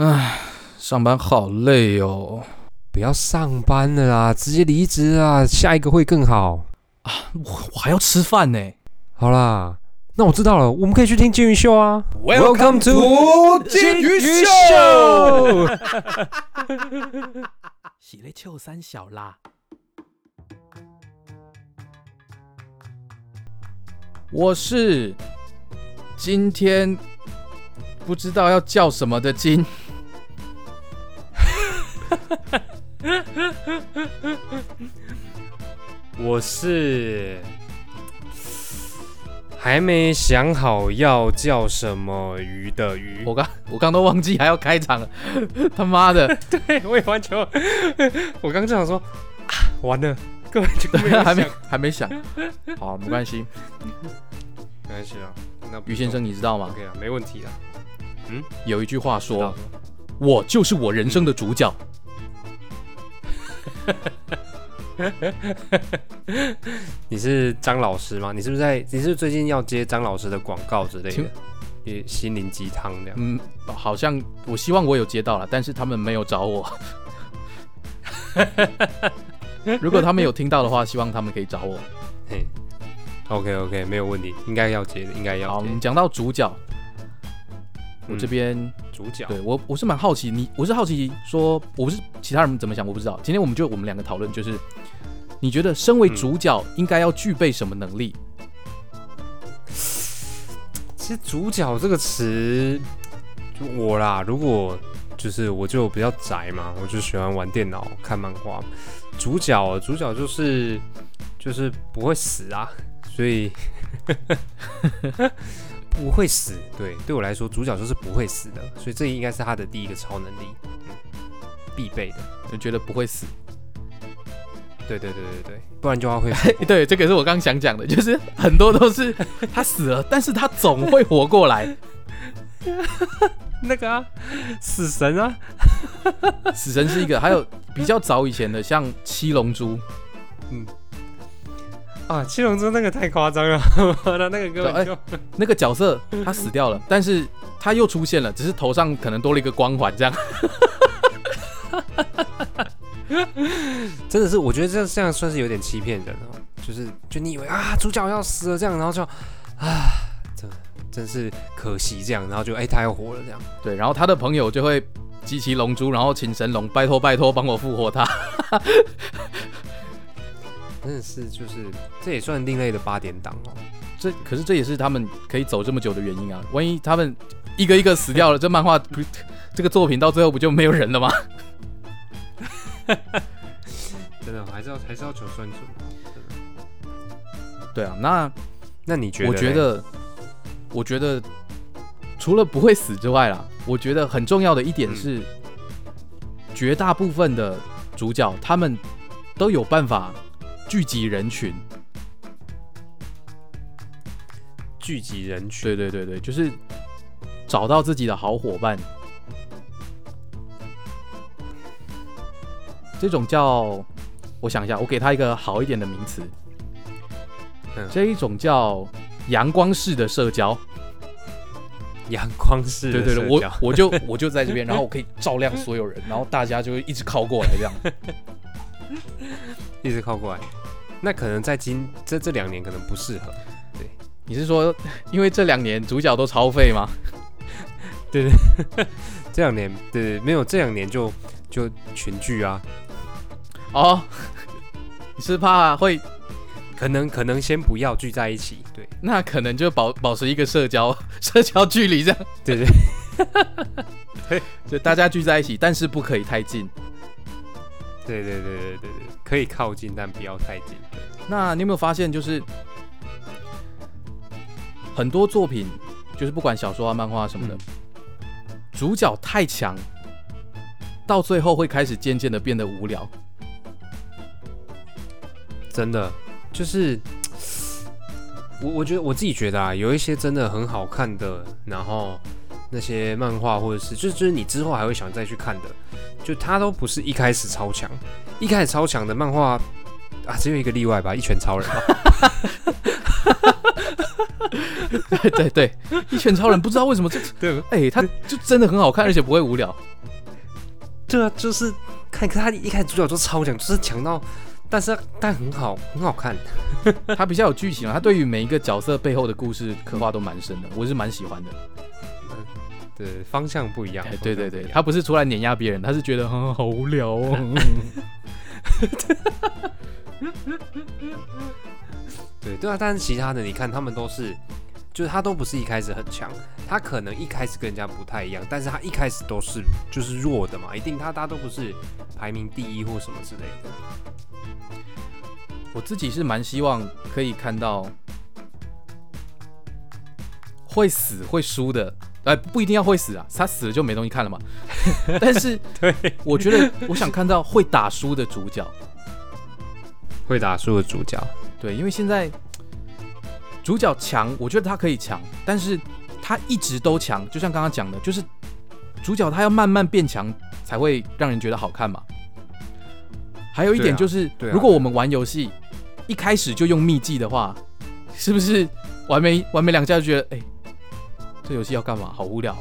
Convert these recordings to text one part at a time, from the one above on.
唉，上班好累哦。不要上班了啦，直接离职啊，下一个会更好啊。我我还要吃饭呢。好啦，那我知道了，我们可以去听金鱼秀啊。Welcome to 金鱼秀。喜嘞秋三小啦。我是今天不知道要叫什么的金。我是还没想好要叫什么鱼的鱼。我刚我刚都忘记还要开场了，他妈的，对，我也完全，我刚就想说，啊，完了，根本就没有还没想还没想。好，没关系。没关系啊。那于先生，你知道吗？，OK 啊，没问题啊。嗯。有一句话说：“我就是我人生的主角。你是张老师吗？你是不是在？你是不是最近要接张老师的广告之类的？也心灵鸡汤这”样。嗯，好像我希望我有接到了，但是他们没有找我。如果他们有听到的话，希望他们可以找我。嘿，OK OK，没有问题，应该要接的，应该，要接我们。讲到主角，我嗯这边主角，对我我是蛮好奇，你我是好奇说，我不是其他人怎么想，我不知道。今天我们就我们两个讨论，就是你觉得身为嗯主角应该要具备什么能力？其实“主角”这个词，就我啦，如果就是我就比较宅嘛，我就喜欢玩电脑、看漫画。主角，主角就是就是不会死啊，所以不会死。对，对我来说，主角就是不会死的，所以这应该是他的第一个超能力，嗯，必备的。就觉得不会死。对对对对对，不然就要会 对，这个是我刚想讲的，就是很多都是 他死了，但是他总会活过来。那个啊，死神啊，死神是一个，还有比较早以前的，像七龙珠，啊，七龙珠那个太夸张了，他那个根本就。那个角色他死掉了，但是他又出现了，只是头上可能多了一个光环，这样。真的是，我觉得这这样算是有点欺骗人哦。就是，就你以为啊，主角要死了这样，然后就啊，真真是可惜这样，然后就哎、他又活了这样。对，然后他的朋友就会集齐龙珠，然后请神龙拜托拜托帮我复活他。真的是，就是这也算另类的八点档哦。这可是这也是他们可以走这么久的原因啊！万一他们一个一个死掉了，这漫画不 这个作品到最后不就没有人了吗？真的还是要还是要求生存。对啊，那那你觉得？我觉，得，我觉得除了不会死之外啦，我觉得很重要的一点嗯是，绝大部分的主角他们都有办法聚集人群。聚集人群，对对对对，就是找到自己的好伙伴。这种叫，我想一下，我给他一个好一点的名词。嗯这一种叫阳光式的社交。阳光式的对对对，我我就 我就在这边，然后我可以照亮所有人，然后大家就会一直靠过来这样。一直靠过来。那可能在今这这两年可能不适合。对你是说，因为这两年主角都超废吗？对对 这两年对没有这两年就就群聚啊，哦，你是怕会，可能可能先不要聚在一起。对那可能就保保持一个社交社交距离这样。对对。就大家聚在一起，但是不可以太近。对对对对对对，可以靠近，但不要太近。那你有没有发现，就是很多作品，就是不管小说啊、漫画什么的，主角太强，到最后会开始渐渐的变得无聊。真的，就是我我觉得我自己觉得啊，有一些真的很好看的，然后那些漫画或者是就就是你之后还会想再去看的，就它都不是一开始超强，一开始超强的漫画啊，只有一个例外吧，一拳超人吧。对对对，一拳超人不知道为什么这，对哎、他就真的很好看，而且不会无聊。对啊，就是看看他一开始主角就超强，就是强到，但是但很好很好看。他比较有剧情啊，他对于每一个角色背后的故事刻画都蛮深的，我是蛮喜欢的。对，方向不一样哎。对对对，他不是出来碾压别人，他是觉得 很、好无聊哦。对对啊，但是其他的你看，他们都是，就是他都不是一开始很强，他可能一开始跟人家不太一样，但是他一开始都是就是弱的嘛，一定他大家都不是排名第一或什么之类的。我自己是蛮希望可以看到会死会输的，呃，不一定要会死啊，他死了就没东西看了嘛。但是，对，我觉得我想看到会打输的主角，会打输的主角，对，因为现在主角强，我觉得他可以强，但是他一直都强，就像刚刚讲的，就是主角他要慢慢变强才会让人觉得好看嘛。还有一点就是，如果我们玩游戏一开始就用秘技的话，是不是玩没玩没两下就觉得，哎、这游戏要干嘛？好无聊。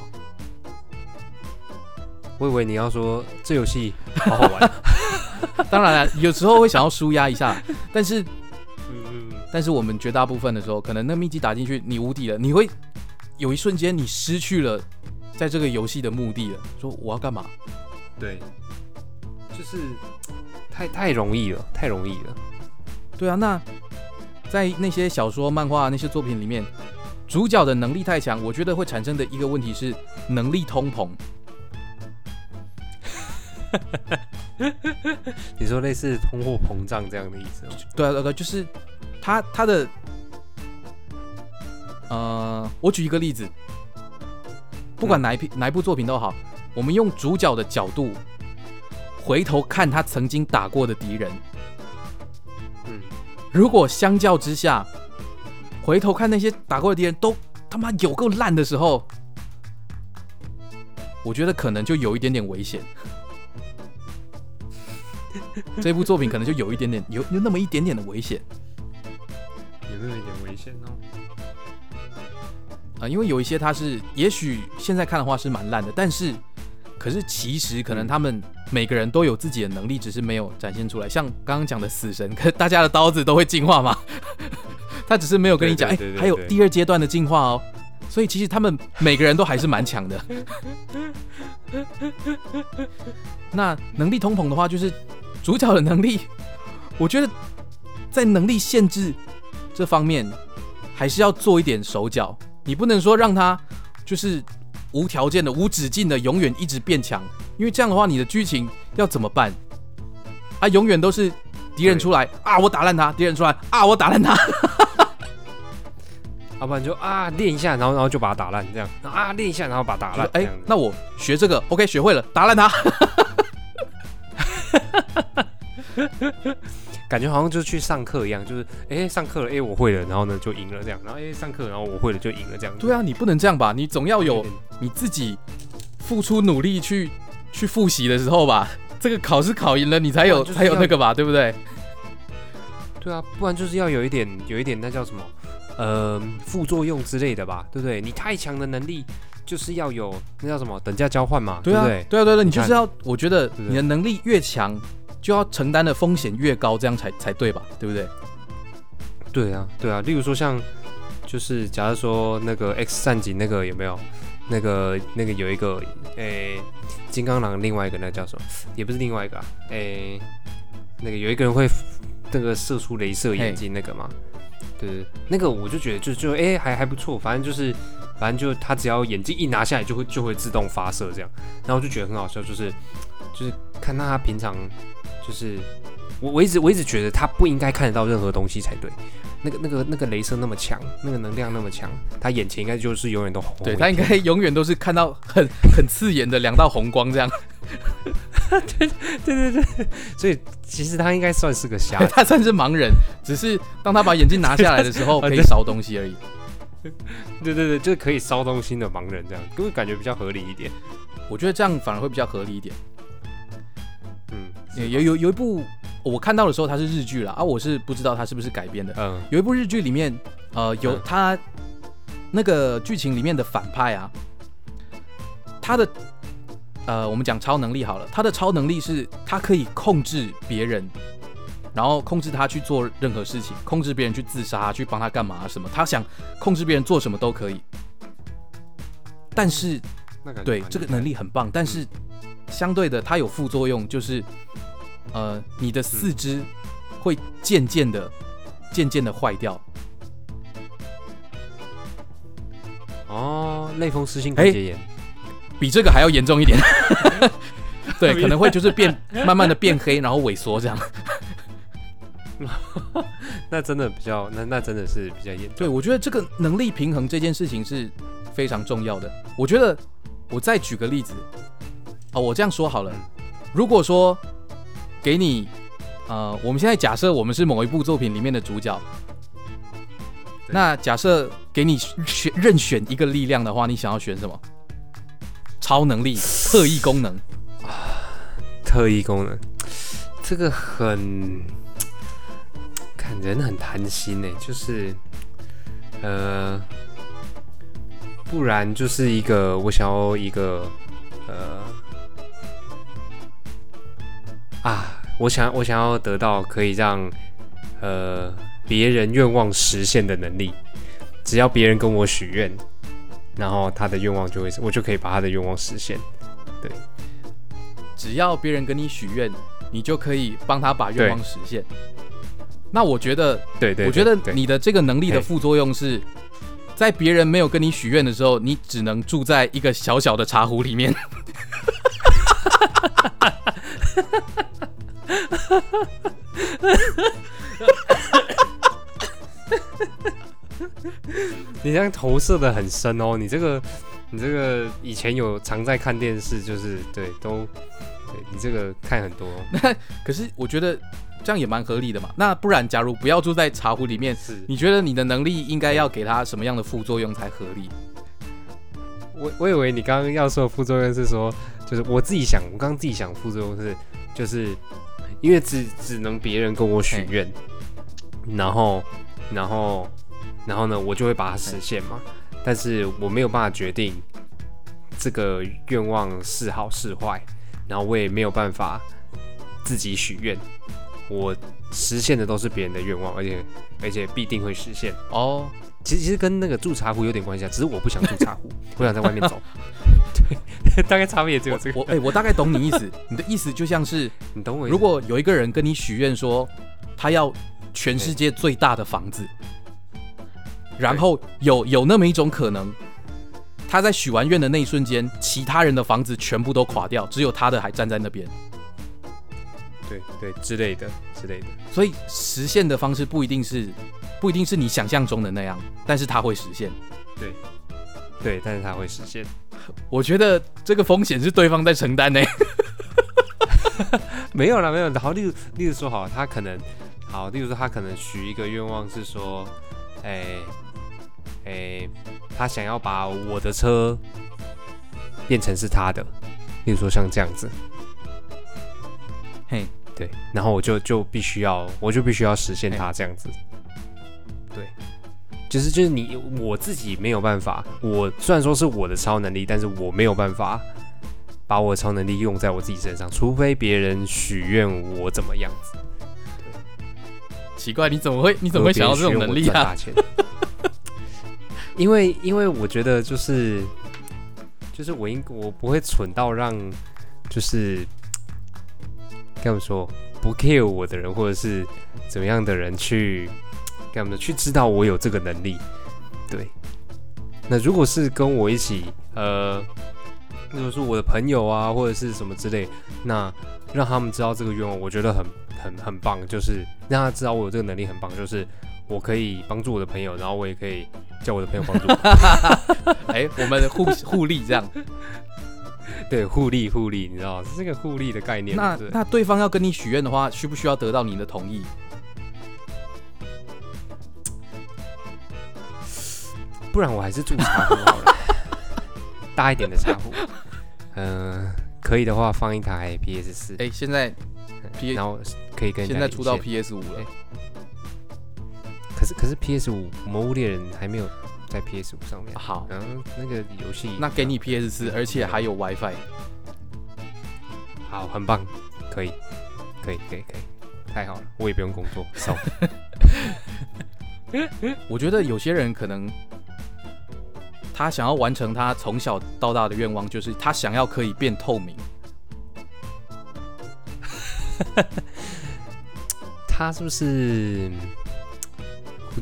我以为你要说这游戏好好玩。当然了，有时候会想要舒压一下，但是但是我们绝大部分的时候，可能那秘籍打进去，你无敌了，你会有一瞬间你失去了在这个游戏的目的了，说我要干嘛？对，就是太太容易了，太容易了。对啊，那在那些小说、漫画那些作品里面，主角的能力太强，我觉得会产生的一个问题是能力通膨。你说类似通货膨胀这样的意思吗？对啊，对啊对啊，就是他他的，呃，我举一个例子，不管哪一批、哪一部作品都好，我们用主角的角度回头看他曾经打过的敌人，嗯，如果相较之下，回头看那些打过的敌人都他妈有够烂的时候，我觉得可能就有一点点危险。这部作品可能就有一点点有有那么一点点的危险有没有一点危险哦？啊、因为有一些他是也许现在看的话是蛮烂的，但是可是其实可能他们每个人都有自己的能力，只是没有展现出来。像刚刚讲的死神，可大家的刀子都会进化嘛，他只是没有跟你讲，哎、还有第二阶段的进化哦。所以其实他们每个人都还是蛮强的。那能力通膨的话，就是主角的能力，我觉得在能力限制这方面，还是要做一点手脚。你不能说让他就是无条件的、无止境的永远一直变强，因为这样的话，你的剧情要怎么办？啊，永远都是敌人出来啊，我打烂他；敌人出来啊，我打烂他。要 不然就啊练一下，然后然后就把它打烂，这样啊练一下，然后把它打烂，哎、那我学这个，OK，学会了，打烂他。感觉好像就是去上课一样，就是哎、上课了，哎、我会了，然后呢就赢了这样，然后哎、上课，然后我会了就赢了这样。对啊，你不能这样吧？你总要有你自己付出努力去去复习的时候吧。这个考试考赢了，你才有、就是才有那个吧，对不对？对啊，不然就是要有一点有一点那叫什么呃副作用之类的吧，对不对？你太强的能力就是要有那叫什么等价交换嘛，对啊，不对？对啊，对啊对啊，你就是要，我觉得你的能力越强，就要承担的风险越高，这样才才对吧？对不对？对啊，对啊，例如说像就是假如说那个 X 战警那个有没有？那个那个有一个诶，金刚狼另外一个那叫什么？也不是另外一个啊，诶，那个有一个人会那个射出镭射眼睛那个嘛，对对，那个我就觉得就就诶还还不错，反正就是反正就他只要眼镜一拿下来就会就会自动发射这样，然后我就觉得很好笑，就是就是看他平常就是我我一直我一直觉得他不应该看得到任何东西才对。那个、那个、那个镭射那么强，那个能量那么强，他眼前应该就是永远都红。对他应该 永远都是看到很很刺眼的两道红光这样。对对对对，所以其实他应该算是个瞎。他算是盲人，只是当他把眼镜拿下来的时候，可以烧东西而已。对对对，就是可以烧东西的盲人这样，因为感觉比较合理一点。我觉得这样反而会比较合理一点。嗯有有有一部我看到的时候它是日剧了，啊，我是不知道它是不是改编的。嗯有一部日剧里面，呃，有嗯他那个剧情里面的反派啊，他的呃，我们讲超能力好了，他的超能力是他可以控制别人，然后控制他去做任何事情，控制别人去自杀，去帮他干嘛什么，他想控制别人做什么都可以。但是对这个能力很棒，但是相对的，它有副作用，就是呃，你的四肢会渐渐的、渐渐的坏掉。哦，类风湿性哎关节炎，比这个还要严重一点。对，可能会就是变，慢慢的变黑，然后萎缩这样。那真的比较，那那真的是比较严重。对，我觉得这个能力平衡这件事情是非常重要的。我觉得，我再举个例子，哦，我这样说好了，如果说给你，呃，我们现在假设我们是某一部作品里面的主角，那假设给你选任选一个力量的话，你想要选什么？超能力、特异功能啊？特异功能，这个很，看人很贪心呢，就是，呃，不然就是一个我想要一个，呃，啊，我想我想要得到可以让呃别人愿望实现的能力，只要别人跟我许愿，然后他的愿望就会，我就可以把他的愿望实现。对只要别人跟你许愿，你就可以帮他把愿望实现。那我觉得，对对我觉得你的这个能力的副作用是，在别人没有跟你许愿的时候，你只能住在一个小小的茶壶里面。你这样投射的很深哦，你这个，你这个以前有常在看电视，就是对，都，对你这个看很多，那 可是我觉得这样也蛮合理的嘛。那不然，假如不要住在茶壶里面，是你觉得你的能力应该要给他什么样的副作用才合理？我我以为你刚刚要说的副作用是说，就是我自己想，我刚刚自己想副作用是，就是因为只只能别人跟我许愿，然后然后然后呢，我就会把它实现嘛，但是我没有办法决定这个愿望是好是坏，然后我也没有办法自己许愿，我实现的都是别人的愿望，而且而且必定会实现。哦，其实其实跟那个住茶壶有点关系啊，只是我不想住茶壶，我想在外面走。对，大概差别只有这个。我哎、我大概懂你意思。你的意思就像是，你懂我？如果有一个人跟你许愿说，他要全世界最大的房子，然后有有那么一种可能，他在许完愿的那一瞬间，其他人的房子全部都垮掉，只有他的还站在那边。对对之类的之类的，所以实现的方式不一定是不一定是你想象中的那样，但是它会实现。对，对但是它会实现。我觉得这个风险是对方在承担呢。没有啦，没有啦。好，例如例如说，好，他可能好，例如说他可能许一个愿望是说，哎、哎、他想要把我的车变成是他的，例如说像这样子，嘿，对，然后我就就必须要，我就必须要实现他这样子。对，就是就是你我自己没有办法，我虽然说是我的超能力，但是我没有办法把我的超能力用在我自己身上，除非别人许愿我怎么样子。奇怪，你怎么会你怎么会想到这种能力啊？因为因为我觉得就是就是我应我不会蠢到让就是该怎么说不 care 我的人或者是怎么样的人去该怎么说去知道我有这个能力。对，那如果是跟我一起呃，如果是我的朋友啊或者是什么之类，那让他们知道这个愿望，我觉得很很很棒，就是让他知道我有这个能力很棒，就是我可以帮助我的朋友，然后我也可以叫我的朋友帮助我。哎、我们互互利这样。对，互利互利，你知道，是这个互利的概念。那那对方要跟你许愿的话，需不需要得到你的同意？不然我还是住茶壶好了，大一点的茶壶。嗯、可以的话放一台 PS 四、哎、现在 P 然后可以跟现在出到 PS 五了。哎，可是可是 PS 五《魔物猎人》还没有在 PS 五上面。好，然后那个游戏，那给你 PS 四，而且还有 WiFi。好，很棒，可以，可以，可以，可以，太好了，我也不用工作，爽。我觉得有些人可能他想要完成他从小到大的愿望，就是他想要可以变透明。他是不是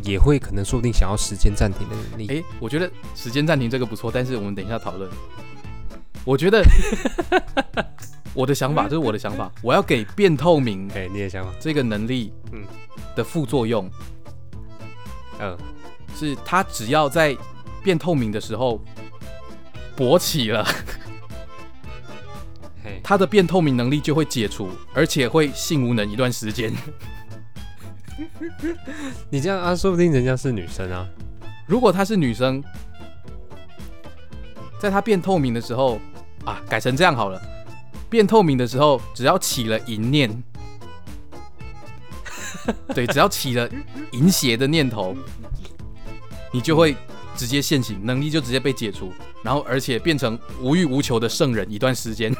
也会可能说不定想要时间暂停的能力？诶，我觉得时间暂停这个不错，但是我们等一下讨论。我觉得 我的想法，这是我的想法，我要给变透明哎、你的想法？这个能力，嗯的副作用嗯，是，他只要在变透明的时候勃起了，嘿，他的变透明能力就会解除，而且会性无能一段时间。你这样啊，说不定人家是女生啊。如果她是女生，在她变透明的时候啊，改成这样好了。变透明的时候，只要起了淫念，对，只要起了淫邪的念头，你就会直接现形，能力就直接被解除，然后而且变成无欲无求的圣人一段时间。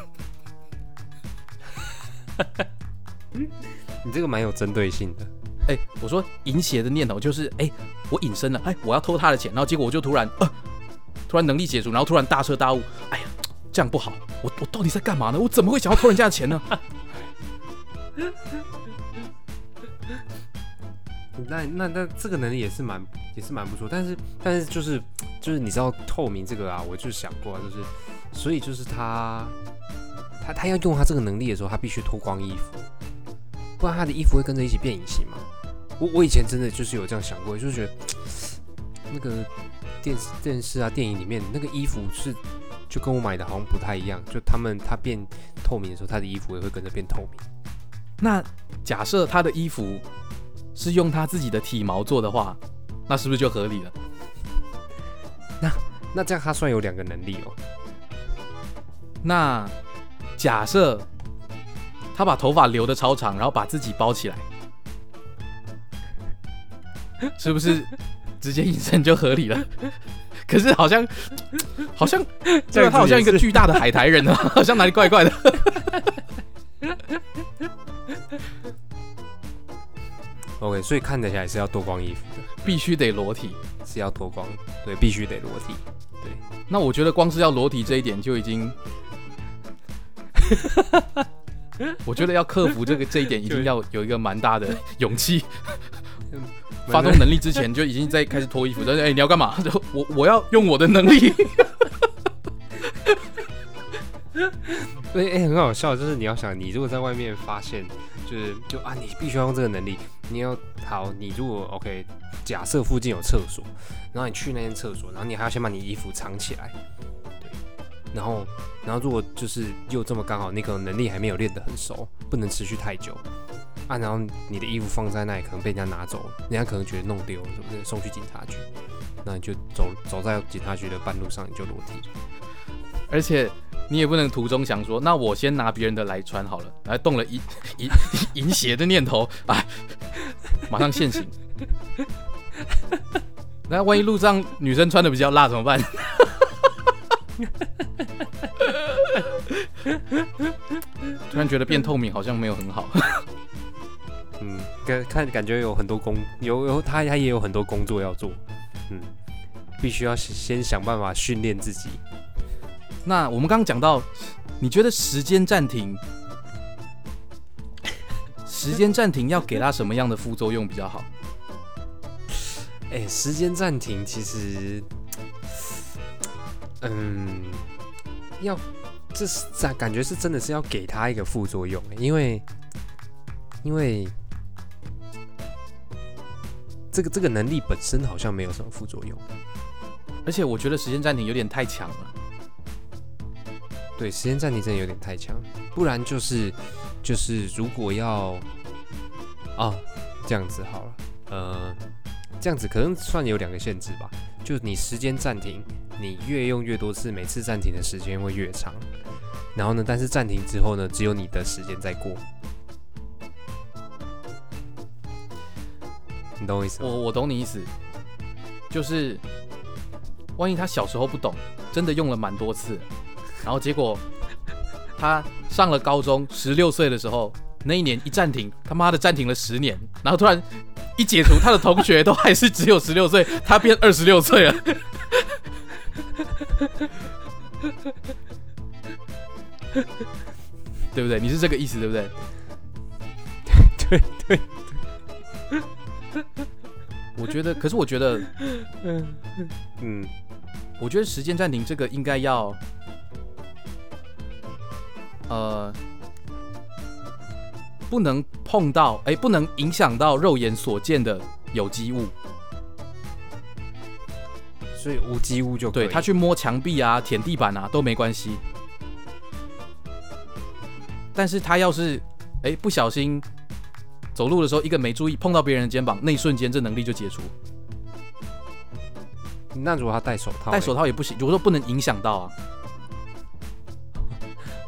你这个蛮有针对性的。哎、我说淫邪的念头就是，哎、我隐身了，哎、我要偷他的钱，然后结果我就突然，呃，突然能力解除，然后突然大彻大悟，哎呀，这样不好，我我到底在干嘛呢？我怎么会想要偷人家的钱呢？那那那这个能力也是蛮也是蛮不错，但是但是就是就是你知道透明这个啊，我就想过、啊，就是所以就是他他他要用他这个能力的时候，他必须脱光衣服，不然他的衣服会跟着一起变隐形嘛。我我以前真的就是有这样想过，就是觉得那个电视电视啊电影里面那个衣服是就跟我买的好像不太一样，就他们他变透明的时候，他的衣服也会跟着变透明。那假设他的衣服是用他自己的体毛做的话，那是不是就合理了？那那这样他算有两个能力哦。那假设他把头发留的超长，然后把自己包起来，是不是直接隐身就合理了？可是好像好像这个他好像一个巨大的海苔人啊，好像哪里怪怪的。OK，所以看得起来是要脱光衣服的，必须得裸体。是要脱光，对，必须得裸体。对那我觉得光是要裸体这一点就已经，我觉得要克服这个这一点，一定要有一个蛮大的勇气。发动能力之前就已经在开始脱衣服，但是哎、你要干嘛？我我要用我的能力。对，哎、很好笑，就是你要想，你如果在外面发现，就是就啊，你必须要用这个能力，你要好，你如果 OK，假设附近有厕所，然后你去那间厕所，然后你还要先把你衣服藏起来，对，然后然后如果就是又这么刚好，你可能能力还没有练得很熟，不能持续太久。啊，然后你的衣服放在那里，可能被人家拿走，人家可能觉得弄丢了，是不是？送去警察局，那你就走走在警察局的半路上，你就裸体。而且你也不能途中想说，那我先拿别人的来穿好了，然后动了淫淫淫邪的念头，哎，马上现形。那万一路上女生穿的比较辣怎么办？突然觉得变透明好像没有很好。嗯，感看感觉有很多工有有他他也有很多工作要做，嗯，必须要先想办法训练自己。那我们刚刚讲到，你觉得时间暂停，时间暂停要给他什么样的副作用比较好？哎、时间暂停其实，嗯，要这是感感觉是真的是要给他一个副作用，因为因为这个这个能力本身好像没有什么副作用。而且我觉得时间暂停有点太强了。对，时间暂停真的有点太强，不然就是就是如果要啊这样子好了，呃，这样子可能算有两个限制吧，就你时间暂停，你越用越多次，每次暂停的时间会越长，然后呢，但是暂停之后呢，只有你的时间在过，你懂我意思？我我懂你意思，就是万一他小时候不懂，真的用了蛮多次，然后结果他上了高中，十六岁的时候，那一年一暂停，他妈的暂停了十年，然后突然一解除，他的同学都还是只有十六岁，他变二十六岁了。对不对？你是这个意思，对不对？对对对，我觉得，可是我觉得，嗯嗯，我觉得时间暂停这个应该要，呃，不能碰到，哎，不能影响到肉眼所见的有机物。所以无机物就可以对他去摸墙壁啊、舔地板啊都没关系。但是他要是哎不小心走路的时候一个没注意碰到别人的肩膀，那一瞬间这能力就解除。那如果他戴手套，戴手套也不行，我说不能影响到啊。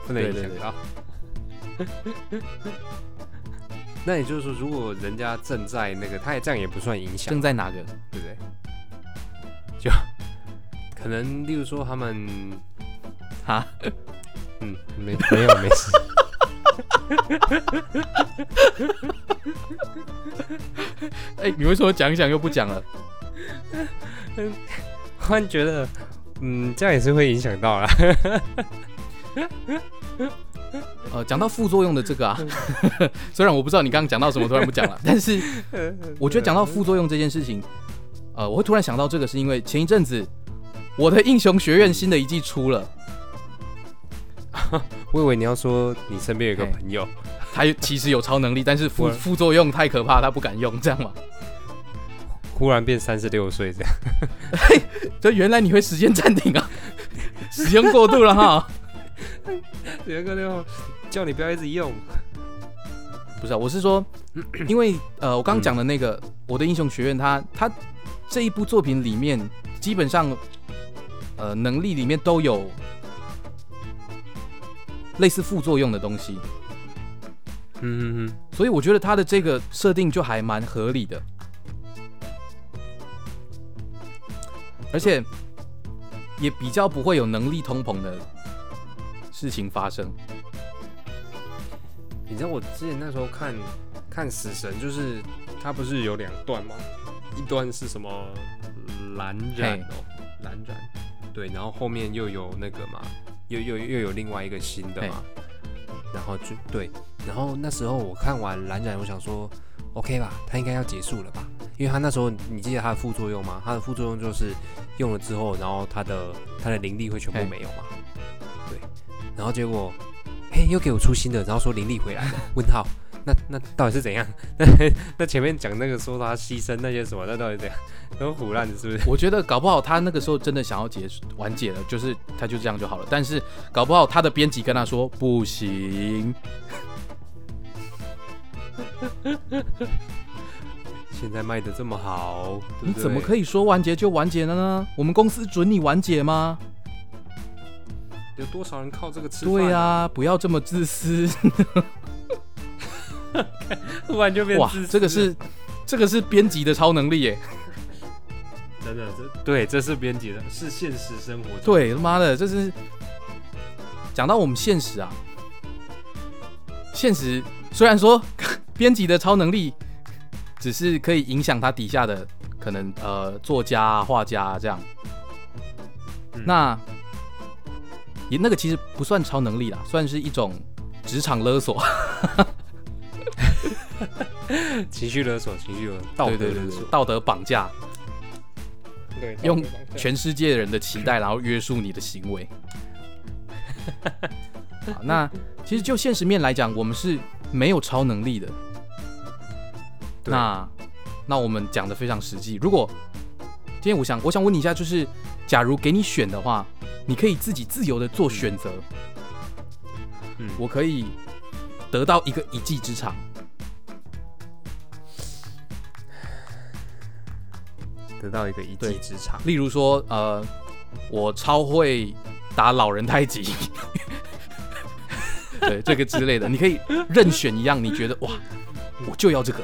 不能影响到。那也就是说，如果人家正在那个，他也这样也不算影响正，在哪个？对不对？就可能，例如说他们，哈，嗯，没没有没事。哎、你为什么讲一讲又不讲了？忽然觉得，嗯，这样也是会影响到啦。呃，讲到副作用的这个啊，虽然我不知道你刚刚讲到什么，突然不讲了，但是 我觉得讲到副作用这件事情，呃，我会突然想到这个，是因为前一阵子我的英雄学院新的一季出了，我以为你要说你身边有个朋友，他其实有超能力，但是副副作用太可怕，他不敢用，这样嘛？忽然变三十六岁这样。就原来你会时间暂停啊，使用过度了哈。有一个那种叫你不要一直用，不是、啊，我是说，因为呃，我刚刚讲的那个《我的英雄学院》它，它这一部作品里面，基本上呃能力里面都有类似副作用的东西，嗯嗯。所以我觉得它的这个设定就还蛮合理的，而且也比较不会有能力通膨的事情发生。你知道我之前那时候看看死神，就是它不是有两段吗？一段是什么蓝染哦，蓝染，对，然后后面又有那个嘛，又又又有另外一个新的嘛，然后就对，然后那时候我看完蓝染，我想说 OK 吧，它应该要结束了吧，因为它那时候你记得它的副作用吗？它的副作用就是用了之后，然后它的它的灵力会全部没有嘛，对，然后结果。嘿，又给我出新的，然后说林立回来了？问号，那那到底是怎样？那 那前面讲那个说他牺牲那些什么，那到底怎样？都胡乱的，是不是？我觉得搞不好他那个时候真的想要结束完结了，就是他就这样就好了。但是搞不好他的编辑跟他说不行，现在卖的这么好，你怎么？可以说完结就完结了呢？我们公司准你完结吗？有多少人靠这个吃饭？对呀、不要这么自私。突然就变哇自，私这个是这个是编辑的超能力耶！真的，这对，这是编辑的，是现实生活中。对，他妈的，这是讲到我们现实啊。现实虽然说 编辑的超能力只是可以影响他底下的可能呃作家啊、画家啊这样，嗯那也那个其实不算超能力啦，算是一种职场勒索。情绪勒索，情绪勒索，道德对对对对勒索，道德绑架，对，用全世界人的期待，然后约束你的行为。好，那其实就现实面来讲，我们是没有超能力的。那那我们讲的非常实际。如果今天我想我想问你一下，就是假如给你选的话，你可以自己自由的做选择。嗯我可以得到一个一技之长，得到一个一技之长。例如说，呃，我超会打老人太极，对这个之类的，你可以任选一样，你觉得哇，我就要这个。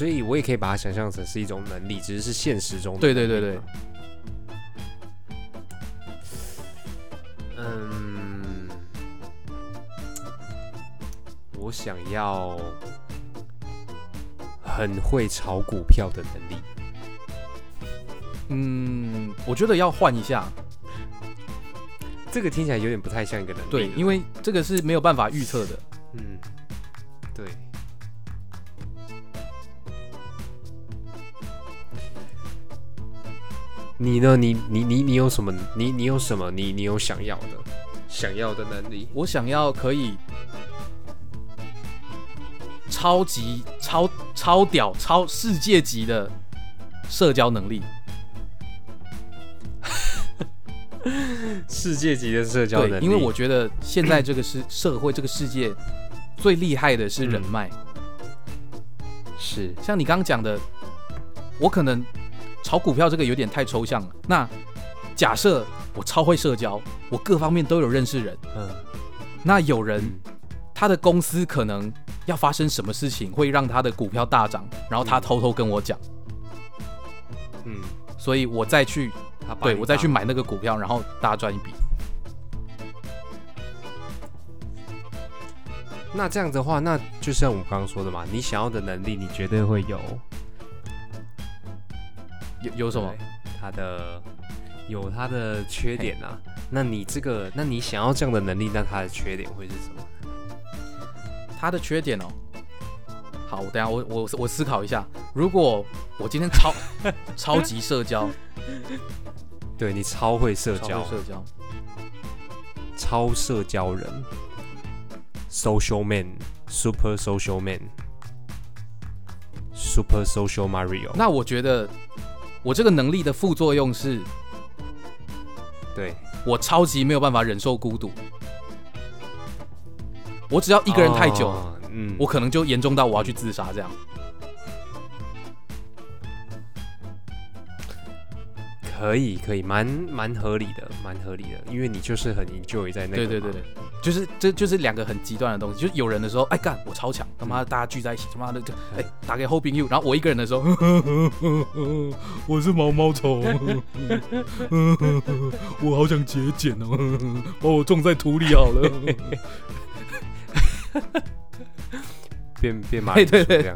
所以我也可以把它想象成是一种能力，只是是现实中的。对对对对，嗯，我想要很会炒股票的能力。嗯，我觉得要换一下，这个听起来有点不太像一个能力。对，因为这个是没有办法预测的。嗯，对。你呢？你你你你有什么？你你有什么？你你有想要的想要的能力？我想要可以超级超超屌超世界级的社交能力。世界级的社交能力，因为我觉得现在这个是 社会这个世界最厉害的是人脉。是，像你刚刚讲的，我可能。炒股票这个有点太抽象了。那假设我超会社交，我各方面都有认识人。嗯，那有人他的公司可能要发生什么事情，会让他的股票大涨，然后他偷偷跟我讲。嗯，所以我再去，对我再去买那个股票，然后大赚一笔。那这样的话，那就像我刚刚说的嘛，你想要的能力，你绝对会有。有有什么？他的有他的缺点啊。那你这个，那你想要这样的能力，那他的缺点会是什么？他的缺点哦。好，我等下我我我思考一下。如果我今天超 超级社交，对你超会社交，社交，超社交人，social man，super social man，super social Mario。那我觉得。我这个能力的副作用是，对我超级没有办法忍受孤独。我只要一个人太久，嗯，我可能就严重到我要去自杀这样。可以，可以，蛮蛮合理的，蛮合理的，因为你就是很 enjoy 在那个。对对对对，就是这就是两个很极端的东西。就是有人的时候，哎干，我超强，他妈大家聚在一起，他妈的就哎打给 hoping you，然后我一个人的时候，我是毛毛虫，我好想节俭哦，把我种在土里好了。变变马，对对对。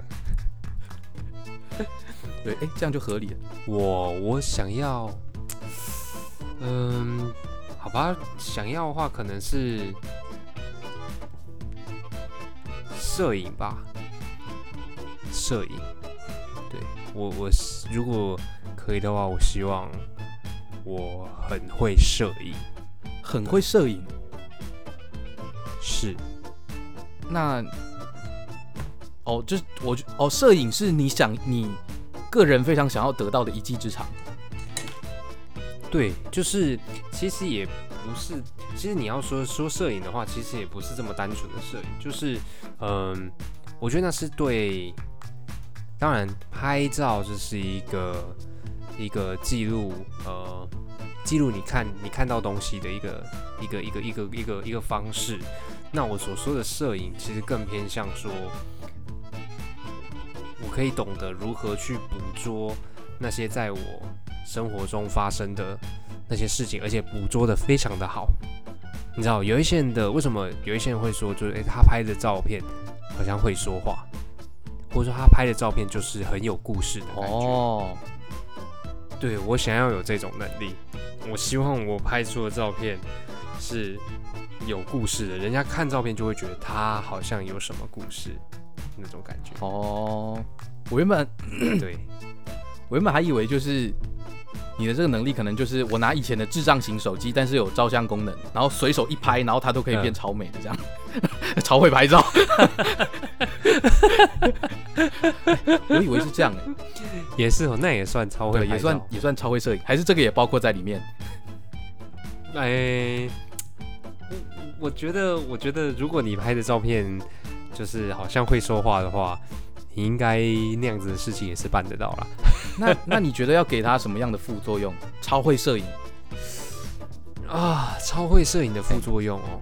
对，哎，这样就合理了。我我想要，嗯，好吧，想要的话可能是摄影吧，摄影。对我我如果可以的话，我希望我很会摄影，很会摄影。是，那哦，就是我哦，摄影是你想你。个人非常想要得到的一技之长，对，就是其实也不是，其实你要说说摄影的话，其实也不是这么单纯的摄影，就是嗯，我觉得那是对，当然拍照这是一个一个记录，呃，记录你看你看到东西的一个一个一个一个一个一个方式。那我所说的摄影，其实更偏向说。可以懂得如何去捕捉那些在我生活中发生的那些事情，而且捕捉的非常的好。你知道，有一些人的为什么有一些人会说，就是诶，他拍的照片好像会说话，或者说他拍的照片就是很有故事的感觉。哦，对我想要有这种能力，我希望我拍出的照片是有故事的，人家看照片就会觉得他好像有什么故事。那种感觉哦，我原本对，我原本还以为就是你的这个能力可能就是我拿以前的智障型手机，但是有照相功能，然后随手一拍，然后它都可以变超美的这样，超会拍照。我以为是这样哎，也是哦，那也算超会，也算也算超会摄影，还是这个也包括在里面？哎，我我觉得，我觉得如果你拍的照片。就是好像会说话的话，你应该那样子的事情也是办得到啦。那那你觉得要给他什么样的副作用？超会摄影啊，超会摄影的副作用哦，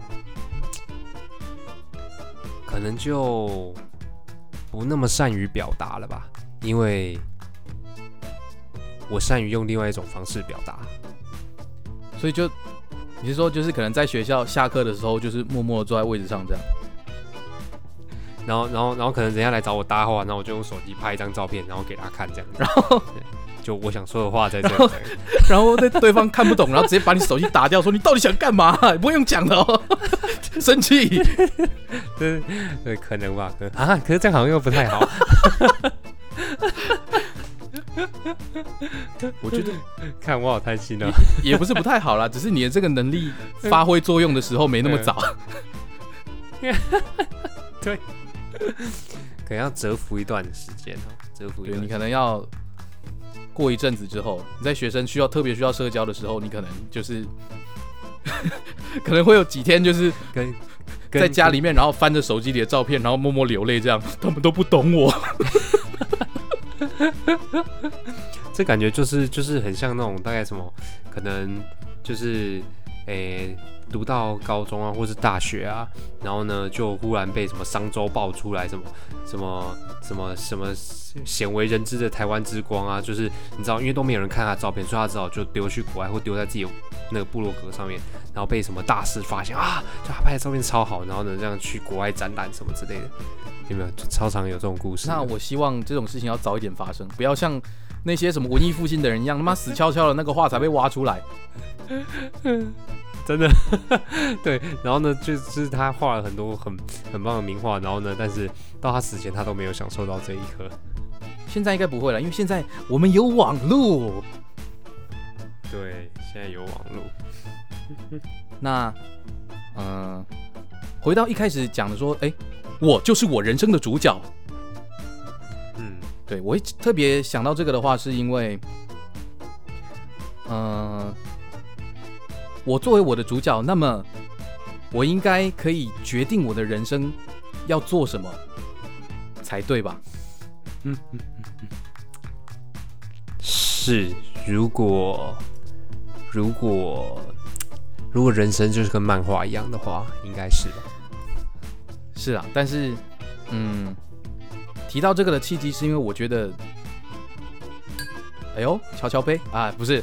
可能就不那么善于表达了吧。因为我善于用另外一种方式表达。所以就你是说，就是可能在学校下课的时候，就是默默地坐在位置上这样。然后，然后，然后可能人家来找我搭话，然后我就用手机拍一张照片，然后给他看这样子。然后就我想说的话在这里。然后对对方看不懂，然后直接把你手机打掉，说你到底想干嘛？不用讲的哦，生气。对对，可能吧，可啊，可是这样好像又不太好。我觉得 看我好贪心啊。也不是不太好啦，只是你的这个能力发挥作用的时候没那么早。可能要蛰伏一段时间哦，蛰伏一对你段时间。可能要过一阵子之后，你在学生需要特别需要社交的时候，你可能就是 可能会有几天就是跟跟在家里面，然后翻着手机里的照片，然后默默流泪，这样他们都不懂我。这感觉就是就是很像那种大概什么，可能就是诶、读到高中啊，或是大学啊，然后呢就忽然被什么商周爆出来什么什么什么什么鲜为人知的台湾之光啊，就是你知道，因为都没有人看他照片，所以他只好就丢去国外或丢在自己那个部落格上面，然后被什么大师发现啊，就他拍的照片超好，然后呢这样去国外展览什么之类的，有没有？就超常有这种故事。那我希望这种事情要早一点发生，不要像那些什么文艺复兴的人一样，他妈死翘翘的那个画才被挖出来。真的，对，然后呢，就是他画了很多很很棒的名画，然后呢，但是到他死前，他都没有享受到这一刻。现在应该不会了，因为现在我们有网络。对，现在有网络，那，嗯、回到一开始讲的说，哎、我就是我人生的主角。嗯对我会特别想到这个的话，是因为，嗯、我作为我的主角，那么我应该可以决定我的人生要做什么才对吧？嗯嗯嗯嗯，是，如果如果如果人生就是跟漫画一样的话，应该是吧？是啊，但是，嗯，提到这个的契机是因为我觉得，哎呦，敲敲杯啊，不是，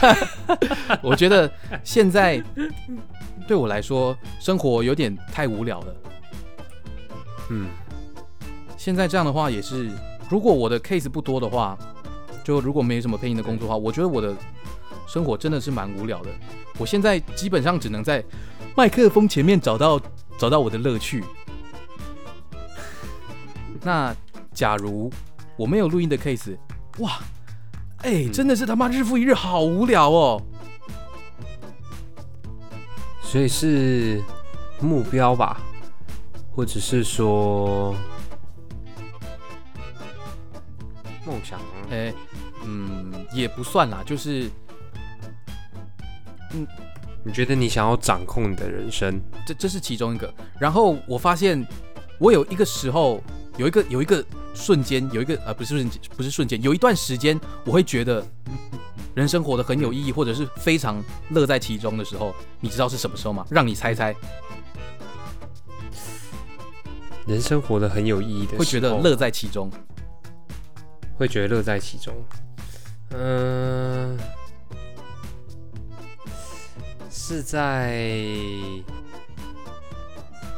我觉得现在对我来说，生活有点太无聊了。嗯现在这样的话也是，如果我的 case 不多的话，就如果没什么配音的工作的话，我觉得我的生活真的是蛮无聊的。我现在基本上只能在麦克风前面找到找到我的乐趣。那假如我没有录音的 case，哇，哎、嗯真的是他妈日复一日，好无聊哦。所以是目标吧，或者是说梦想吗？哎、嗯，也不算啦，就是嗯你觉得你想要掌控你的人生？这这是其中一个。然后我发现，我有一个时候，有一个有一个瞬间，有一个呃不是瞬不是瞬间，有一段时间，我会觉得人生活得很有意义，或者是非常乐在其中的时候，你知道是什么时候吗？让你猜猜，人生活得很有意义的时候，会觉得乐在其中。会觉得乐在其中。嗯、是在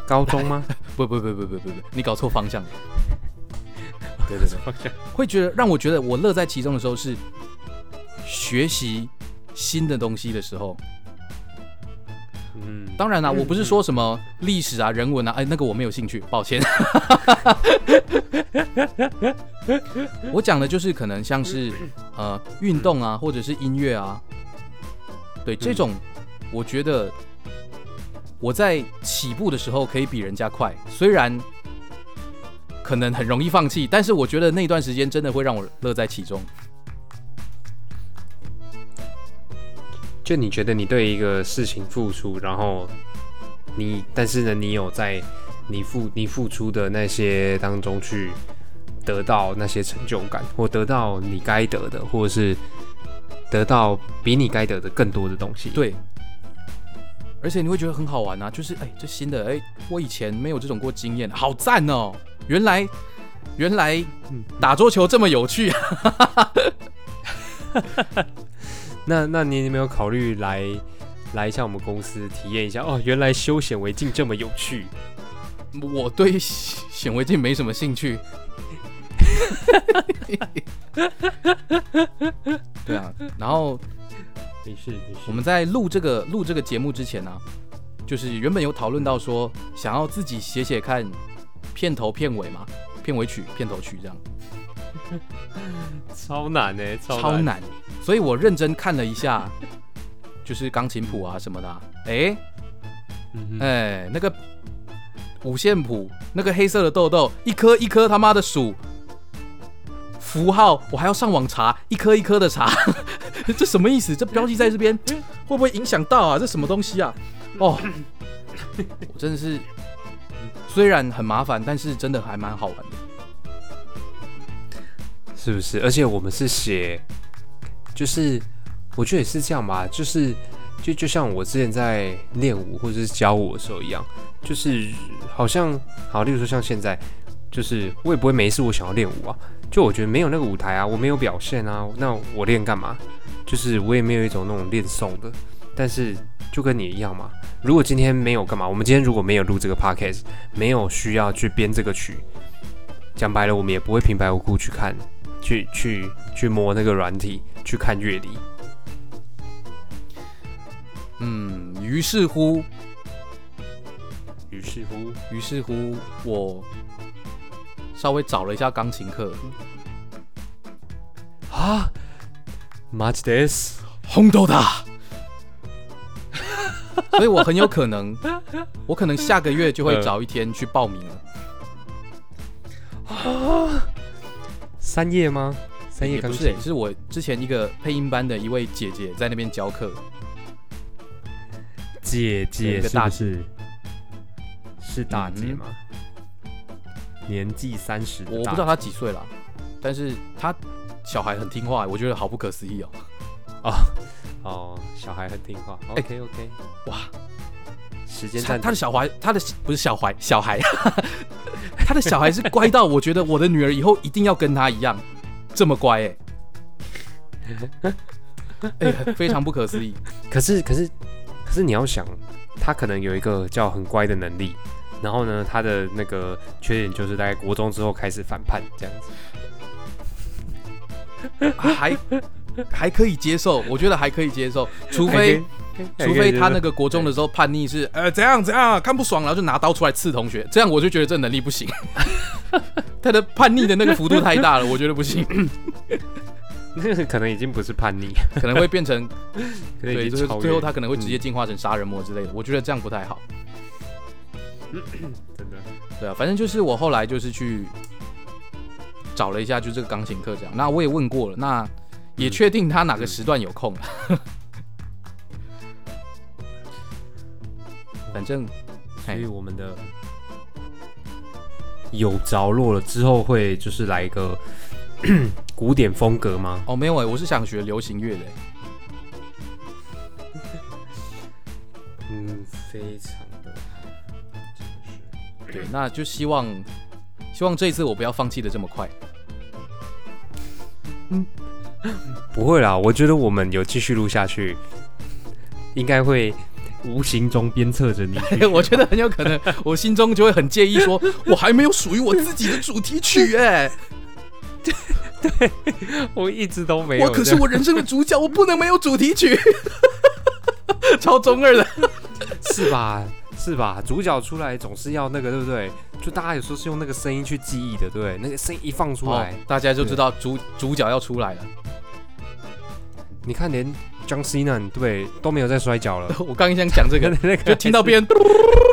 高中吗？不不不不不不不，你搞错方向了。对对对，方向会觉得让我觉得我乐在其中的时候是学习新的东西的时候。嗯，当然啦，我不是说什么历史啊、人文啊，哎，那个我没有兴趣，抱歉。我讲的就是可能像是呃运动啊，或者是音乐啊，对这种，我觉得我在起步的时候可以比人家快，虽然可能很容易放弃，但是我觉得那段时间真的会让我乐在其中。就你觉得你对一个事情付出，然后你，但是呢，你有在你付你付出的那些当中去得到那些成就感，或得到你该得的，或者是得到比你该得的更多的东西。，对，而且你会觉得很好玩啊，就是哎，这新的哎，我以前没有这种过经验，好赞哦！原来原来嗯打桌球这么有趣啊！那那你有没有考虑来来一下我们公司体验一下？哦，原来修显微镜这么有趣。我对显微镜没什么兴趣。对啊，然后没事没事。我们在录这个录这个节目之前呢、就是原本有讨论到说，想要自己写写看片头片尾嘛，片尾曲、片头曲这样，超难呢、超超难。所以我认真看了一下，就是钢琴谱啊什么的啊，哎、哎、那个五线谱，那个黑色的豆豆，一颗一颗他妈的数符号，我还要上网查，一颗一颗的查，这什么意思？这标记在这边会不会影响到啊？这什么东西啊？哦，我真的是，虽然很麻烦，但是真的还蛮好玩的。是不是？而且我们是写，就是我觉得也是这样吧，就是就就像我之前在练舞或者是教舞的时候一样，就是好像好，例如说像现在，就是我也不会没事我想要练舞啊，就我觉得没有那个舞台啊，我没有表现啊，那我练干嘛？就是我也没有一种那种练送的，但是就跟你一样嘛。如果今天没有干嘛，我们今天如果没有录这个 podcast，没有需要去编这个曲，讲白了，我们也不会平白无故去看。去去去摸那个软体，去看乐理。嗯，于是乎，于是乎，于是乎，我稍微找了一下钢琴课，啊，マジです。红豆大，所以我很有可能，我可能下个月就会找一天去报名了。三叶吗？三叶钢琴也不是、欸，是我之前一个配音班的一位姐姐在那边教课，姐姐是一个大不是？是大姐嗯吗？ 年纪三十，我不知道他几岁了，但是他小孩很听话，我觉得好不可思议哦。哦，小孩很听话。哎 OK OK，哇，时间他。他的小孩，他的不是小孩，小孩，他的小孩是乖到我觉得我的女儿以后一定要跟他一样这么乖哎、哎、非常不可思议。可是可是可是你要想，他可能有一个叫很乖的能力，然后呢，他的那个缺点就是在国中之后开始反叛这样子。还还可以接受，我觉得还可以接受，除非除非他那个国中的时候叛逆是呃怎样怎样看不爽，然后就拿刀出来刺同学，这样我就觉得这能力不行。他的叛逆的那个幅度太大了，我觉得不行，那个可能已经不是叛逆，可能会变成 对，就是最后他可能会直接嗯进化成杀人魔之类的，我觉得这样不太好。真的对啊，反正就是我后来就是去找了一下，就这个钢琴课这样。那我也问过了，那也确定他哪个时段有空了。反正，所以哎，我们的有着落了之后会就是来一个 古典风格吗？哦，没有哎，我是想学流行乐的欸。嗯，非常。对，那就希望希望这一次我不要放弃的这么快。嗯 不会啦，我觉得我们有继续录下去，应该会无形中鞭策着你去 我觉得很有可能，我心中就会很介意说，我还没有属于我自己的主题曲 哎，对我一直都没有。我可是我人生的主角，我不能没有主题曲。超中二的，是吧？是吧？主角出来总是要那个，对不对？就大家有时候是用那个声音去记忆的，对不对？那个声音一放出来，哦大家就知道主主角要出来了。你看连 John Cena 对都没有在摔跤了，我刚刚想讲这个，那个就听到别人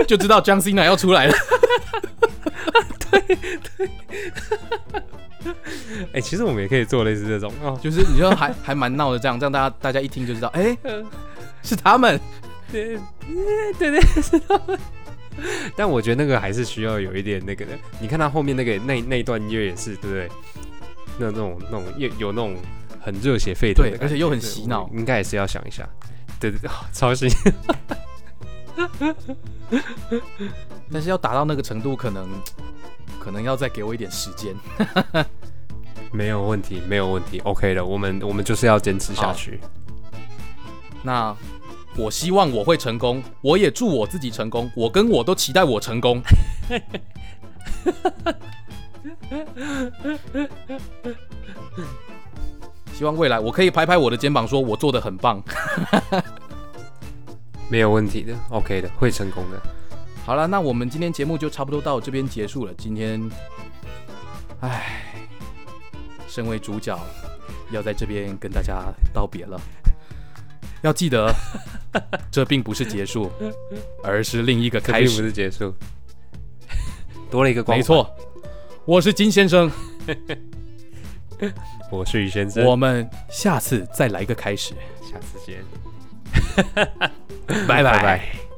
就知道 John Cena 要出来了。对。对。哎、其实我们也可以做类似这种哦。就是你说还还蛮闹的这样，这样大家大家一听就知道，哎、是他们。对对对，但我觉得那个还是需要有一点那个的。你看他后面那个那那一段音乐也是，对不对？那那种那种有有那种很热血沸腾的，对而且又很洗脑应该也是要想一下。对对对，哦超洗。但是要达到那个程度，可能可能要再给我一点时间。没有问题，没有问题，OK 的。我们我们就是要坚持下去。那我希望我会成功，我也祝我自己成功，我跟我都期待我成功。希望未来我可以拍拍我的肩膀，说我做的很棒。没有问题的，OK 的，会成功的。好了，那我们今天节目就差不多到这边结束了。今天，唉，身为主角，要在这边跟大家道别了。要记得，这并不是结束，而是另一个开始。不是结束，多了一个光。没错，我是金先生，我是于先生。我们下次再来一个开始，下次见，拜拜拜拜。